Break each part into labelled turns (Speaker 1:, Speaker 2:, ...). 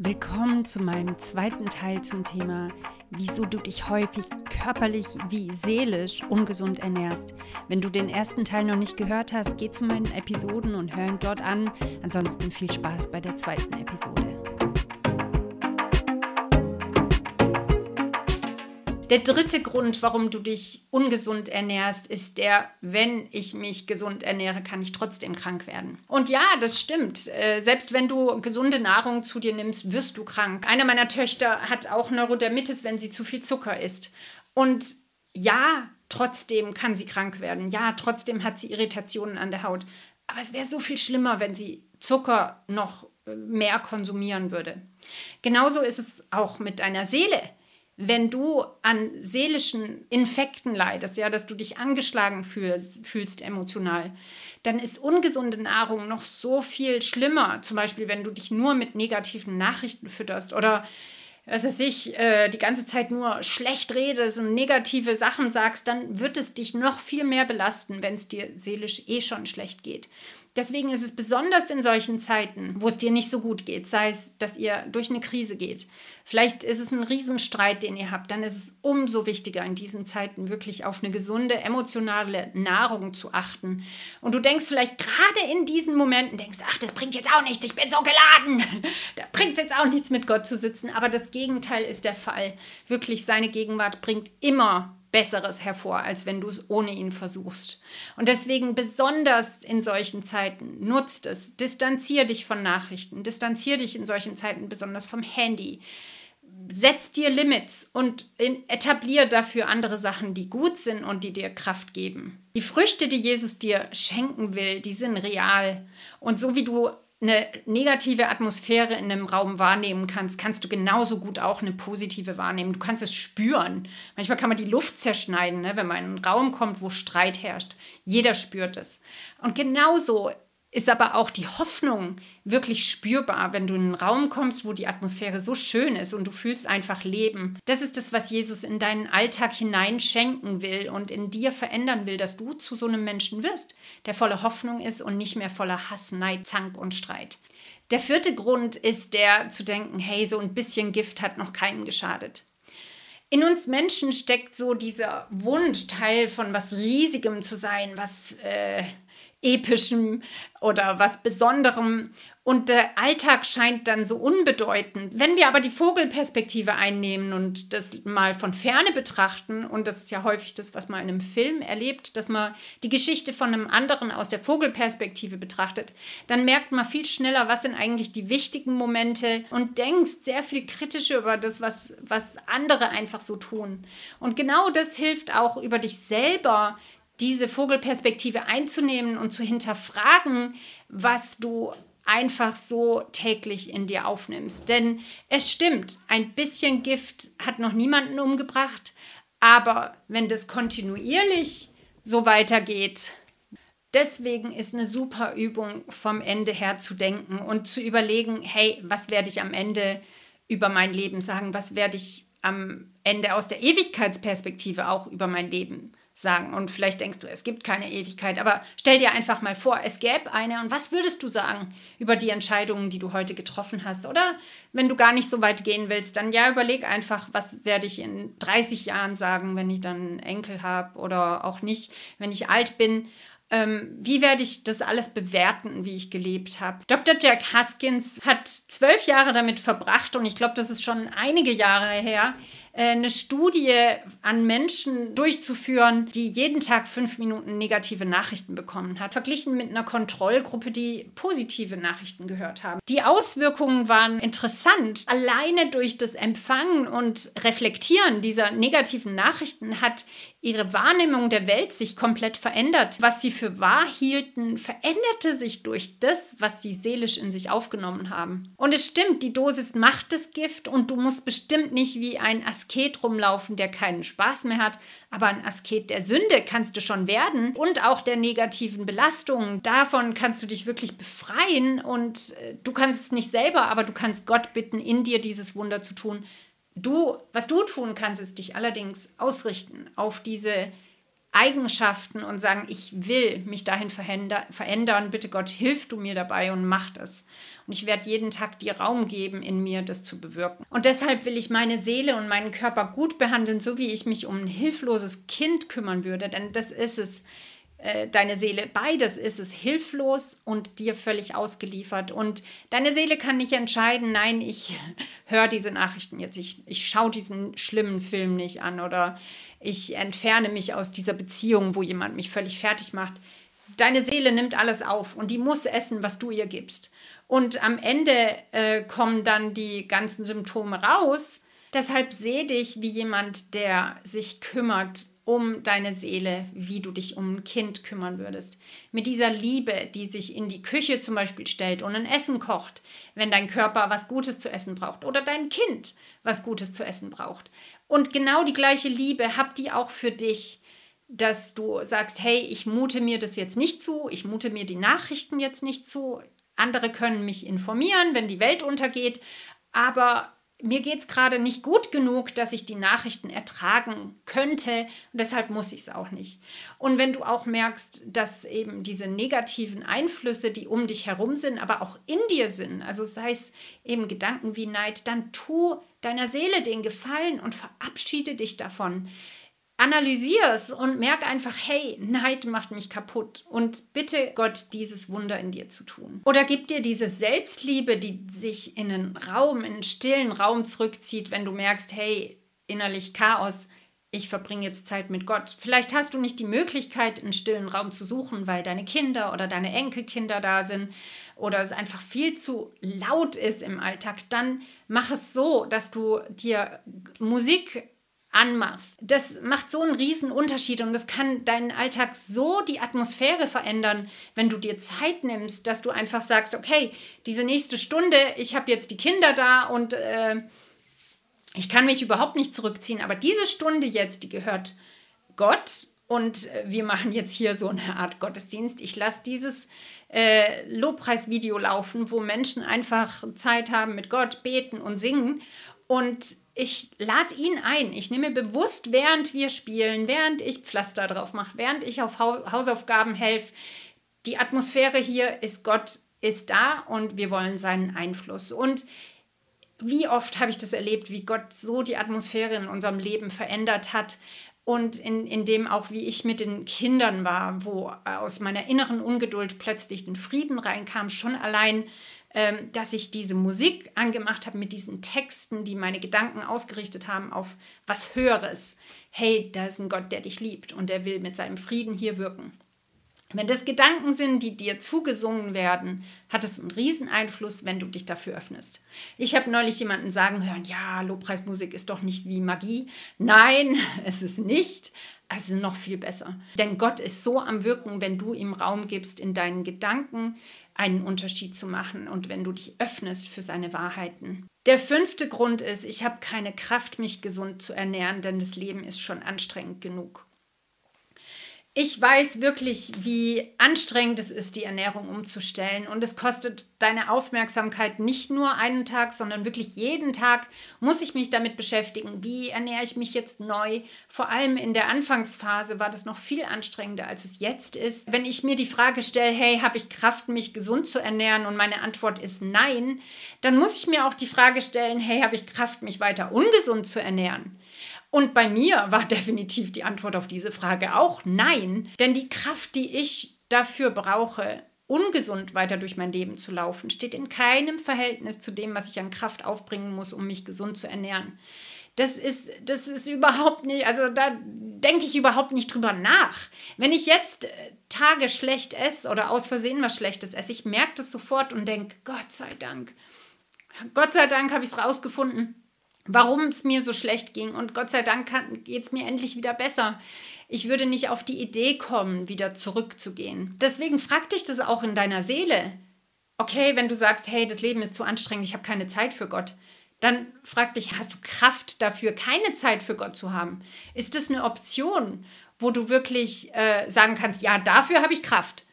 Speaker 1: Willkommen zu meinem zweiten Teil zum Thema, wieso du dich häufig körperlich wie seelisch ungesund ernährst. Wenn du den ersten Teil noch nicht gehört hast, geh zu meinen Episoden und hör ihn dort an. Ansonsten viel Spaß bei der zweiten Episode. Der dritte Grund, warum du dich ungesund ernährst, ist der, wenn ich mich gesund ernähre, kann ich trotzdem krank werden. Und ja, das stimmt. Äh, selbst wenn du gesunde Nahrung zu dir nimmst, wirst du krank. Eine meiner Töchter hat auch Neurodermitis, wenn sie zu viel Zucker isst. Und ja, trotzdem kann sie krank werden. Ja, trotzdem hat sie Irritationen an der Haut. Aber es wäre so viel schlimmer, wenn sie Zucker noch äh, mehr konsumieren würde. Genauso ist es auch mit deiner Seele wenn du an seelischen Infekten leidest, ja, dass du dich angeschlagen fühlst, fühlst emotional, dann ist ungesunde Nahrung noch so viel schlimmer. Zum Beispiel, wenn du dich nur mit negativen Nachrichten fütterst oder was weiß ich, äh, die ganze Zeit nur schlecht redest und negative Sachen sagst, dann wird es dich noch viel mehr belasten, wenn es dir seelisch eh schon schlecht geht. Deswegen ist es besonders in solchen Zeiten, wo es dir nicht so gut geht, sei es, dass ihr durch eine Krise geht. Vielleicht ist es ein Riesenstreit, den ihr habt, dann ist es umso wichtiger in diesen Zeiten wirklich auf eine gesunde emotionale Nahrung zu achten. Und du denkst vielleicht gerade in diesen Momenten, denkst, ach, das bringt jetzt auch nichts, ich bin so geladen. da bringt jetzt auch nichts mit Gott zu sitzen. Aber das Gegenteil ist der Fall. Wirklich, seine Gegenwart bringt immer Besseres hervor, als wenn du es ohne ihn versuchst. Und deswegen besonders in solchen Zeiten nutzt es. Distanzier dich von Nachrichten, distanzier dich in solchen Zeiten besonders vom Handy. Setz dir Limits und etablier dafür andere Sachen, die gut sind und die dir Kraft geben. Die Früchte, die Jesus dir schenken will, die sind real. Und so wie du eine negative Atmosphäre in einem Raum wahrnehmen kannst, kannst du genauso gut auch eine positive wahrnehmen. Du kannst es spüren. Manchmal kann man die Luft zerschneiden, ne, wenn man in einen Raum kommt, wo Streit herrscht. Jeder spürt es. Und genauso ist aber auch die Hoffnung wirklich spürbar, wenn du in einen Raum kommst, wo die Atmosphäre so schön ist und du fühlst einfach Leben. Das ist das, was Jesus in deinen Alltag hineinschenken will und in dir verändern will, dass du zu so einem Menschen wirst, der voller Hoffnung ist und nicht mehr voller Hass, Neid, Zank und Streit. Der vierte Grund ist der zu denken, hey, so ein bisschen Gift hat noch keinem geschadet. In uns Menschen steckt so dieser Wunsch, Teil von was Riesigem zu sein, was äh, Epischem oder was Besonderem. Und der Alltag scheint dann so unbedeutend. Wenn wir aber die Vogelperspektive einnehmen und das mal von ferne betrachten, und das ist ja häufig das, was man in einem Film erlebt, dass man die Geschichte von einem anderen aus der Vogelperspektive betrachtet, dann merkt man viel schneller, was sind eigentlich die wichtigen Momente und denkst sehr viel kritischer über das, was, was andere einfach so tun. Und genau das hilft auch über dich selber diese Vogelperspektive einzunehmen und zu hinterfragen, was du einfach so täglich in dir aufnimmst. Denn es stimmt, ein bisschen Gift hat noch niemanden umgebracht, aber wenn das kontinuierlich so weitergeht, deswegen ist eine super Übung vom Ende her zu denken und zu überlegen, hey, was werde ich am Ende über mein Leben sagen? Was werde ich am Ende aus der Ewigkeitsperspektive auch über mein Leben sagen. Und vielleicht denkst du, es gibt keine Ewigkeit, aber stell dir einfach mal vor, es gäbe eine. Und was würdest du sagen über die Entscheidungen, die du heute getroffen hast? Oder wenn du gar nicht so weit gehen willst, dann ja, überleg einfach, was werde ich in 30 Jahren sagen, wenn ich dann Enkel habe oder auch nicht, wenn ich alt bin. Ähm, wie werde ich das alles bewerten, wie ich gelebt habe? Dr. Jack Huskins hat zwölf Jahre damit verbracht und ich glaube, das ist schon einige Jahre her, eine Studie an Menschen durchzuführen, die jeden Tag fünf Minuten negative Nachrichten bekommen hat, verglichen mit einer Kontrollgruppe, die positive Nachrichten gehört haben. Die Auswirkungen waren interessant. Alleine durch das Empfangen und Reflektieren dieser negativen Nachrichten hat ihre Wahrnehmung der Welt sich komplett verändert. Was sie für wahr hielten, veränderte sich durch das, was sie seelisch in sich aufgenommen haben. Und es stimmt, die Dosis macht das Gift und du musst bestimmt nicht wie ein Asket rumlaufen, der keinen Spaß mehr hat, aber ein Asket der Sünde kannst du schon werden. Und auch der negativen Belastungen. Davon kannst du dich wirklich befreien. Und äh, du kannst es nicht selber, aber du kannst Gott bitten, in dir dieses Wunder zu tun, Du, was du tun kannst, ist dich allerdings ausrichten auf diese Eigenschaften und sagen, ich will mich dahin verändern. Bitte Gott, hilf du mir dabei und mach das. Und ich werde jeden Tag dir Raum geben, in mir das zu bewirken. Und deshalb will ich meine Seele und meinen Körper gut behandeln, so wie ich mich um ein hilfloses Kind kümmern würde. Denn das ist es äh, deine Seele. Beides ist es hilflos und dir völlig ausgeliefert. Und deine Seele kann nicht entscheiden, nein, ich höre diese Nachrichten jetzt, ich, ich schaue diesen schlimmen Film nicht an oder ich entferne mich aus dieser Beziehung, wo jemand mich völlig fertig macht. Deine Seele nimmt alles auf und die muss essen, was du ihr gibst. Und am Ende äh, kommen dann die ganzen Symptome raus. Deshalb sehe dich wie jemand, der sich kümmert um deine Seele, wie du dich um ein Kind kümmern würdest. Mit dieser Liebe, die sich in die Küche zum Beispiel stellt und ein Essen kocht, wenn dein Körper was Gutes zu essen braucht oder dein Kind was Gutes zu essen braucht. Und genau die gleiche Liebe habt ihr auch für dich, dass du sagst, hey, ich mute mir das jetzt nicht zu, ich mute mir die Nachrichten jetzt nicht zu. Andere können mich informieren, wenn die Welt untergeht, aber mir geht es gerade nicht gut genug, dass ich die Nachrichten ertragen könnte deshalb muss ich es auch nicht. Und wenn du auch merkst, dass eben diese negativen Einflüsse, die um dich herum sind, aber auch in dir sind, also sei es eben Gedanken wie Neid, dann tu deiner Seele den Gefallen und verabschiede dich davon analysiere es und merke einfach, hey, Neid macht mich kaputt und bitte Gott, dieses Wunder in dir zu tun. Oder gib dir diese Selbstliebe, die sich in einen Raum, in einen stillen Raum zurückzieht, wenn du merkst, hey, innerlich Chaos, ich verbringe jetzt Zeit mit Gott. Vielleicht hast du nicht die Möglichkeit, einen stillen Raum zu suchen, weil deine Kinder oder deine Enkelkinder da sind oder es einfach viel zu laut ist im Alltag. Dann mach es so, dass du dir Musik anmachst. Das macht so einen riesen Unterschied und das kann deinen Alltag so die Atmosphäre verändern, wenn du dir Zeit nimmst, dass du einfach sagst, okay, diese nächste Stunde, ich habe jetzt die Kinder da und äh, ich kann mich überhaupt nicht zurückziehen, aber diese Stunde jetzt, die gehört Gott und wir machen jetzt hier so eine Art Gottesdienst. Ich lasse dieses äh, Lobpreisvideo laufen, wo Menschen einfach Zeit haben mit Gott, beten und singen und ich lade ihn ein. Ich nehme bewusst, während wir spielen, während ich Pflaster drauf mache, während ich auf Hausaufgaben helfe, die Atmosphäre hier ist Gott ist da und wir wollen seinen Einfluss. Und wie oft habe ich das erlebt, wie Gott so die Atmosphäre in unserem Leben verändert hat und in, in dem auch, wie ich mit den Kindern war, wo aus meiner inneren Ungeduld plötzlich ein Frieden reinkam, schon allein ähm, dass ich diese Musik angemacht habe mit diesen Texten, die meine Gedanken ausgerichtet haben auf was Höheres. Hey, da ist ein Gott, der dich liebt und der will mit seinem Frieden hier wirken. Wenn das Gedanken sind, die dir zugesungen werden, hat es einen riesen Einfluss, wenn du dich dafür öffnest. Ich habe neulich jemanden sagen hören, ja, Lobpreismusik ist doch nicht wie Magie. Nein, es ist nicht. Es ist noch viel besser. Denn Gott ist so am Wirken, wenn du ihm Raum gibst in deinen Gedanken, einen Unterschied zu machen und wenn du dich öffnest für seine Wahrheiten. Der fünfte Grund ist, ich habe keine Kraft, mich gesund zu ernähren, denn das Leben ist schon anstrengend genug. Ich weiß wirklich, wie anstrengend es ist, die Ernährung umzustellen. Und es kostet deine Aufmerksamkeit nicht nur einen Tag, sondern wirklich jeden Tag muss ich mich damit beschäftigen. Wie ernähre ich mich jetzt neu? Vor allem in der Anfangsphase war das noch viel anstrengender, als es jetzt ist. Wenn ich mir die Frage stelle, hey, habe ich Kraft, mich gesund zu ernähren? Und meine Antwort ist nein, dann muss ich mir auch die Frage stellen, hey, habe ich Kraft, mich weiter ungesund zu ernähren? Und bei mir war definitiv die Antwort auf diese Frage auch nein, denn die Kraft, die ich dafür brauche, ungesund weiter durch mein Leben zu laufen, steht in keinem Verhältnis zu dem, was ich an Kraft aufbringen muss, um mich gesund zu ernähren. Das ist, das ist überhaupt nicht, also da denke ich überhaupt nicht drüber nach. Wenn ich jetzt äh, Tage schlecht esse oder aus Versehen was Schlechtes esse, ich merke das sofort und denke, Gott sei Dank. Gott sei Dank habe ich es rausgefunden warum es mir so schlecht ging. Und Gott sei Dank geht es mir endlich wieder besser. Ich würde nicht auf die Idee kommen, wieder zurückzugehen. Deswegen frag dich das auch in deiner Seele. Okay, wenn du sagst, hey, das Leben ist zu anstrengend, ich habe keine Zeit für Gott, dann frag dich, hast du Kraft dafür, keine Zeit für Gott zu haben? Ist das eine Option, wo du wirklich äh, sagen kannst, ja, dafür habe ich Kraft?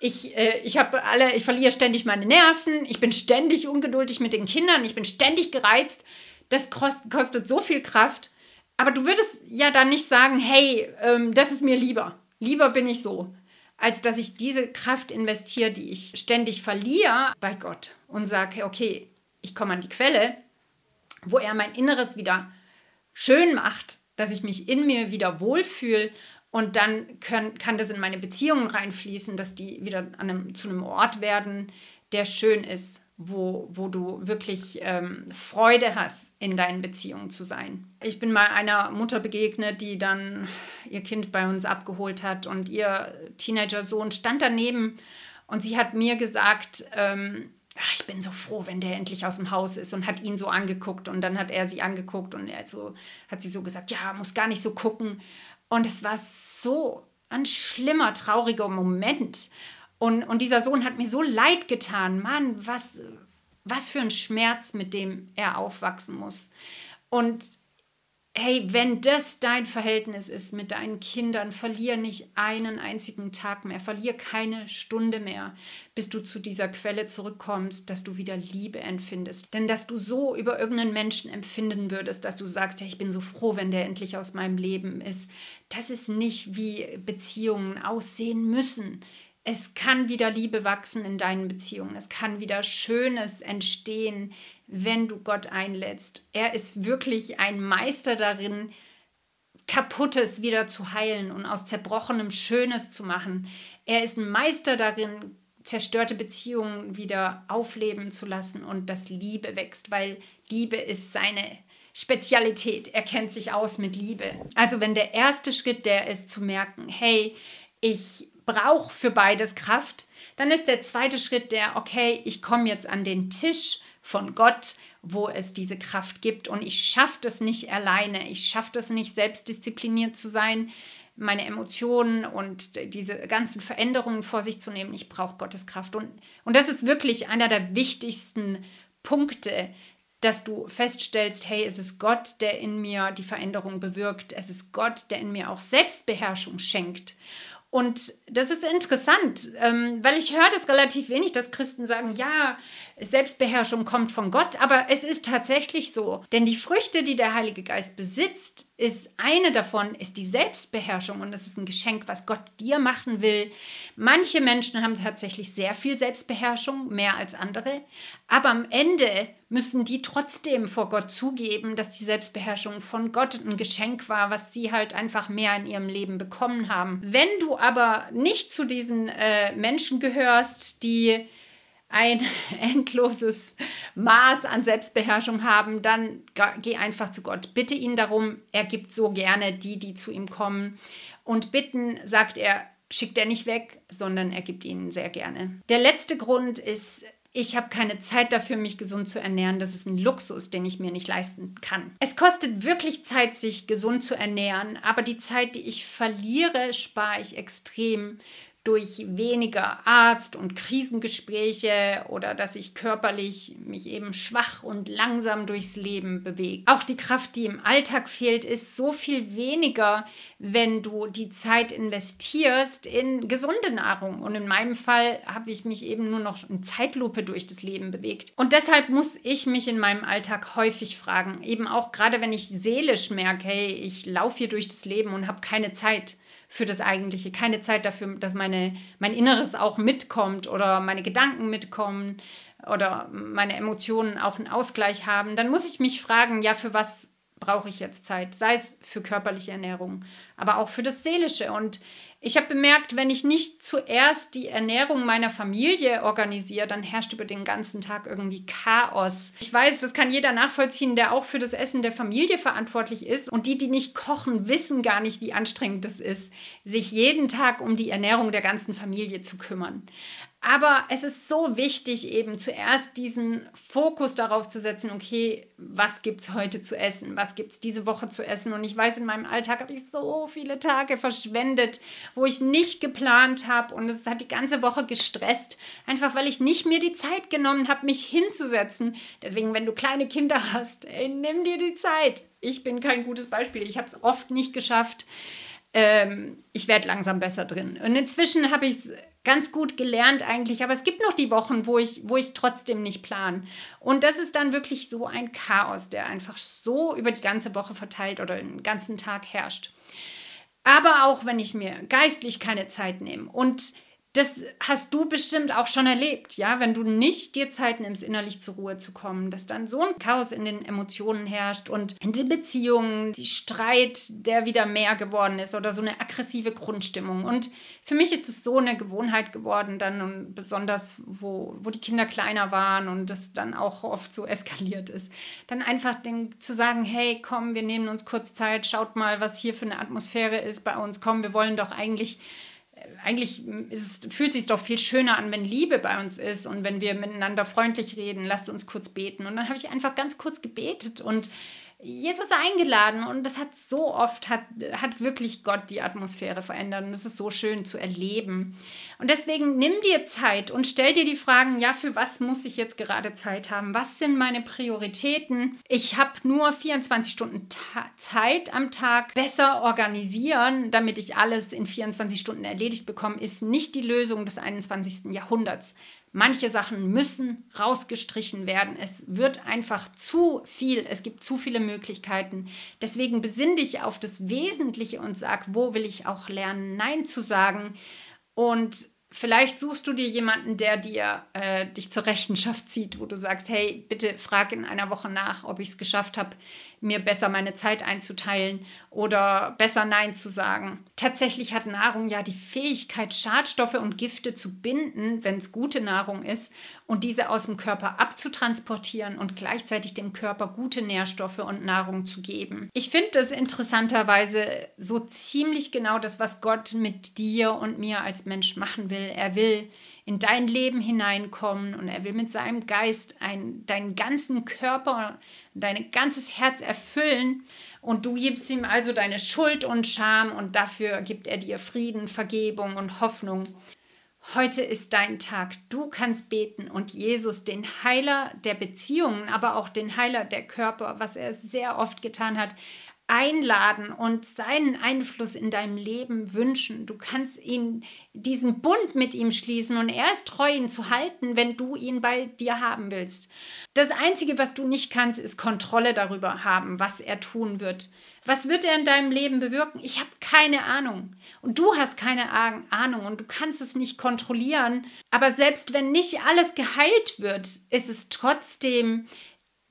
Speaker 1: Ich, äh, ich habe alle, ich verliere ständig meine Nerven, ich bin ständig ungeduldig mit den Kindern, ich bin ständig gereizt das kostet so viel Kraft, Aber du würdest ja dann nicht sagen, hey, ähm, das ist mir lieber. Lieber bin ich so, als dass ich diese Kraft investiere, die ich ständig verliere, bei Gott und sage, okay, ich komme an die Quelle, wo er mein Inneres wieder schön macht, dass ich mich in mir wieder wohlfühle und dann können, kann das in meine Beziehungen reinfließen, dass die wieder einem, zu einem Ort werden, der schön ist, wo, wo du wirklich ähm, Freude hast, in deinen Beziehungen zu sein. Ich bin mal einer Mutter begegnet, die dann ihr Kind bei uns abgeholt hat und ihr Teenager-Sohn stand daneben und sie hat mir gesagt, ähm, ach, ich bin so froh, wenn der endlich aus dem Haus ist und hat ihn so angeguckt und dann hat er sie angeguckt und er so, hat sie so gesagt, ja, muss gar nicht so gucken. Und es war so ein schlimmer, trauriger Moment. Und, und dieser Sohn hat mir so leid getan. Mann, was, was für ein Schmerz, mit dem er aufwachsen muss. Und hey, wenn das dein Verhältnis ist mit deinen Kindern, verlier nicht einen einzigen Tag mehr, verlier keine Stunde mehr, bis du zu dieser Quelle zurückkommst, dass du wieder Liebe empfindest. Denn dass du so über irgendeinen Menschen empfinden würdest, dass du sagst, ja, ich bin so froh, wenn der endlich aus meinem Leben ist, das ist nicht, wie Beziehungen aussehen müssen es kann wieder Liebe wachsen in deinen Beziehungen. Es kann wieder Schönes entstehen, wenn du Gott einlädst. Er ist wirklich ein Meister darin, Kaputtes wieder zu heilen und aus Zerbrochenem Schönes zu machen. Er ist ein Meister darin, zerstörte Beziehungen wieder aufleben zu lassen und dass Liebe wächst, weil Liebe ist seine Spezialität. Er kennt sich aus mit Liebe. Also wenn der erste Schritt der ist zu merken, hey, ich brauche für beides Kraft, dann ist der zweite Schritt der, okay, ich komme jetzt an den Tisch von Gott, wo es diese Kraft gibt und ich schaffe das nicht alleine, ich schaffe das nicht selbstdiszipliniert zu sein, meine Emotionen und diese ganzen Veränderungen vor sich zu nehmen. Ich brauche Gottes Kraft und, und das ist wirklich einer der wichtigsten Punkte, dass du feststellst, hey, es ist Gott, der in mir die Veränderung bewirkt. Es ist Gott, der in mir auch Selbstbeherrschung schenkt. Und das ist interessant, ähm, weil ich höre das relativ wenig, dass Christen sagen, ja, Selbstbeherrschung kommt von Gott, aber es ist tatsächlich so. Denn die Früchte, die der Heilige Geist besitzt, ist eine davon, ist die Selbstbeherrschung und das ist ein Geschenk, was Gott dir machen will. Manche Menschen haben tatsächlich sehr viel Selbstbeherrschung, mehr als andere, aber am Ende müssen die trotzdem vor Gott zugeben, dass die Selbstbeherrschung von Gott ein Geschenk war, was sie halt einfach mehr in ihrem Leben bekommen haben. Wenn du aber nicht zu diesen äh, Menschen gehörst, die ein endloses Maß an Selbstbeherrschung haben, dann geh einfach zu Gott. Bitte ihn darum, er gibt so gerne die, die zu ihm kommen. Und bitten, sagt er, schickt er nicht weg, sondern er gibt ihnen sehr gerne. Der letzte Grund ist, ich habe keine Zeit dafür, mich gesund zu ernähren. Das ist ein Luxus, den ich mir nicht leisten kann. Es kostet wirklich Zeit, sich gesund zu ernähren, aber die Zeit, die ich verliere, spare ich extrem durch weniger Arzt- und Krisengespräche oder dass ich körperlich mich eben schwach und langsam durchs Leben bewege. Auch die Kraft, die im Alltag fehlt, ist so viel weniger, wenn du die Zeit investierst in gesunde Nahrung. Und in meinem Fall habe ich mich eben nur noch in Zeitlupe durch das Leben bewegt. Und deshalb muss ich mich in meinem Alltag häufig fragen, eben auch gerade wenn ich seelisch merke, hey, ich laufe hier durch das Leben und habe keine Zeit für das Eigentliche, keine Zeit dafür, dass meine, mein Inneres auch mitkommt oder meine Gedanken mitkommen oder meine Emotionen auch einen Ausgleich haben, dann muss ich mich fragen, ja, für was brauche ich jetzt Zeit? Sei es für körperliche Ernährung, aber auch für das Seelische. Und ich habe bemerkt, wenn ich nicht zuerst die Ernährung meiner Familie organisiere, dann herrscht über den ganzen Tag irgendwie Chaos. Ich weiß, das kann jeder nachvollziehen, der auch für das Essen der Familie verantwortlich ist. Und die, die nicht kochen, wissen gar nicht, wie anstrengend es ist, sich jeden Tag um die Ernährung der ganzen Familie zu kümmern. Aber es ist so wichtig, eben zuerst diesen Fokus darauf zu setzen, okay, was gibt es heute zu essen? Was gibt es diese Woche zu essen? Und ich weiß, in meinem Alltag habe ich so viele Tage verschwendet, wo ich nicht geplant habe und es hat die ganze Woche gestresst, einfach weil ich nicht mir die Zeit genommen habe, mich hinzusetzen. Deswegen, wenn du kleine Kinder hast, ey, nimm dir die Zeit. Ich bin kein gutes Beispiel. Ich habe es oft nicht geschafft. Ähm, ich werde langsam besser drin. Und inzwischen habe ich es ganz gut gelernt eigentlich, aber es gibt noch die Wochen, wo ich, wo ich trotzdem nicht plan. Und das ist dann wirklich so ein Chaos, der einfach so über die ganze Woche verteilt oder den ganzen Tag herrscht. Aber auch wenn ich mir geistlich keine Zeit nehme und das hast du bestimmt auch schon erlebt, ja, wenn du nicht dir Zeit nimmst, innerlich zur Ruhe zu kommen, dass dann so ein Chaos in den Emotionen herrscht und in den Beziehungen, die Streit, der wieder mehr geworden ist oder so eine aggressive Grundstimmung. Und für mich ist es so eine Gewohnheit geworden, dann und besonders, wo, wo die Kinder kleiner waren und das dann auch oft so eskaliert ist, dann einfach den, zu sagen, hey, komm, wir nehmen uns kurz Zeit, schaut mal, was hier für eine Atmosphäre ist bei uns, komm, wir wollen doch eigentlich eigentlich es, fühlt es sich doch viel schöner an, wenn Liebe bei uns ist und wenn wir miteinander freundlich reden. Lasst uns kurz beten. Und dann habe ich einfach ganz kurz gebetet und Jesus eingeladen und das hat so oft, hat, hat wirklich Gott die Atmosphäre verändert und das ist so schön zu erleben. Und deswegen nimm dir Zeit und stell dir die Fragen, ja, für was muss ich jetzt gerade Zeit haben? Was sind meine Prioritäten? Ich habe nur 24 Stunden Zeit am Tag. Besser organisieren, damit ich alles in 24 Stunden erledigt bekomme, ist nicht die Lösung des 21. Jahrhunderts. Manche Sachen müssen rausgestrichen werden. Es wird einfach zu viel. Es gibt zu viele Möglichkeiten. Deswegen besinn dich auf das Wesentliche und sag, wo will ich auch lernen, Nein zu sagen. Und vielleicht suchst du dir jemanden, der dir äh, dich zur Rechenschaft zieht, wo du sagst, hey, bitte frag in einer Woche nach, ob ich es geschafft habe, mir besser meine Zeit einzuteilen oder besser Nein zu sagen. Tatsächlich hat Nahrung ja die Fähigkeit, Schadstoffe und Gifte zu binden, wenn es gute Nahrung ist, und diese aus dem Körper abzutransportieren und gleichzeitig dem Körper gute Nährstoffe und Nahrung zu geben. Ich finde das interessanterweise so ziemlich genau das, was Gott mit dir und mir als Mensch machen will. Er will in dein Leben hineinkommen und er will mit seinem Geist ein, deinen ganzen Körper, dein ganzes Herz erfüllen und du gibst ihm also deine Schuld und Scham und dafür gibt er dir Frieden, Vergebung und Hoffnung. Heute ist dein Tag. Du kannst beten und Jesus, den Heiler der Beziehungen, aber auch den Heiler der Körper, was er sehr oft getan hat, einladen und seinen Einfluss in deinem Leben wünschen. Du kannst ihn diesen Bund mit ihm schließen und er ist treu, ihn zu halten, wenn du ihn bei dir haben willst. Das Einzige, was du nicht kannst, ist Kontrolle darüber haben, was er tun wird. Was wird er in deinem Leben bewirken? Ich habe keine Ahnung. Und du hast keine Ahnung und du kannst es nicht kontrollieren. Aber selbst wenn nicht alles geheilt wird, ist es trotzdem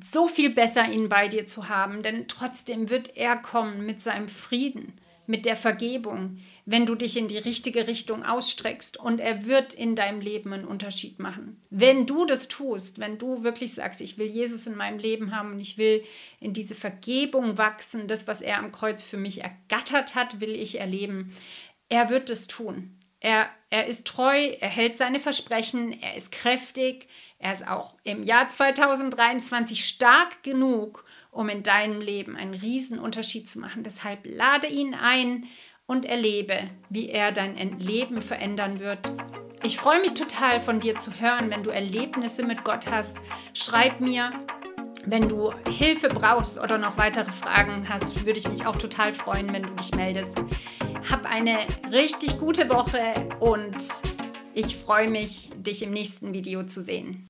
Speaker 1: so viel besser, ihn bei dir zu haben, denn trotzdem wird er kommen mit seinem Frieden, mit der Vergebung, wenn du dich in die richtige Richtung ausstreckst und er wird in deinem Leben einen Unterschied machen. Wenn du das tust, wenn du wirklich sagst, ich will Jesus in meinem Leben haben und ich will in diese Vergebung wachsen, das, was er am Kreuz für mich ergattert hat, will ich erleben, er wird es tun. Er, er ist treu, er hält seine Versprechen, er ist kräftig, er ist auch im Jahr 2023 stark genug, um in deinem Leben einen Riesenunterschied zu machen. Deshalb lade ihn ein und erlebe, wie er dein Leben verändern wird. Ich freue mich total von dir zu hören, wenn du Erlebnisse mit Gott hast. Schreib mir, wenn du Hilfe brauchst oder noch weitere Fragen hast, würde ich mich auch total freuen, wenn du dich meldest. Hab eine richtig gute Woche und ich freue mich, dich im nächsten Video zu sehen.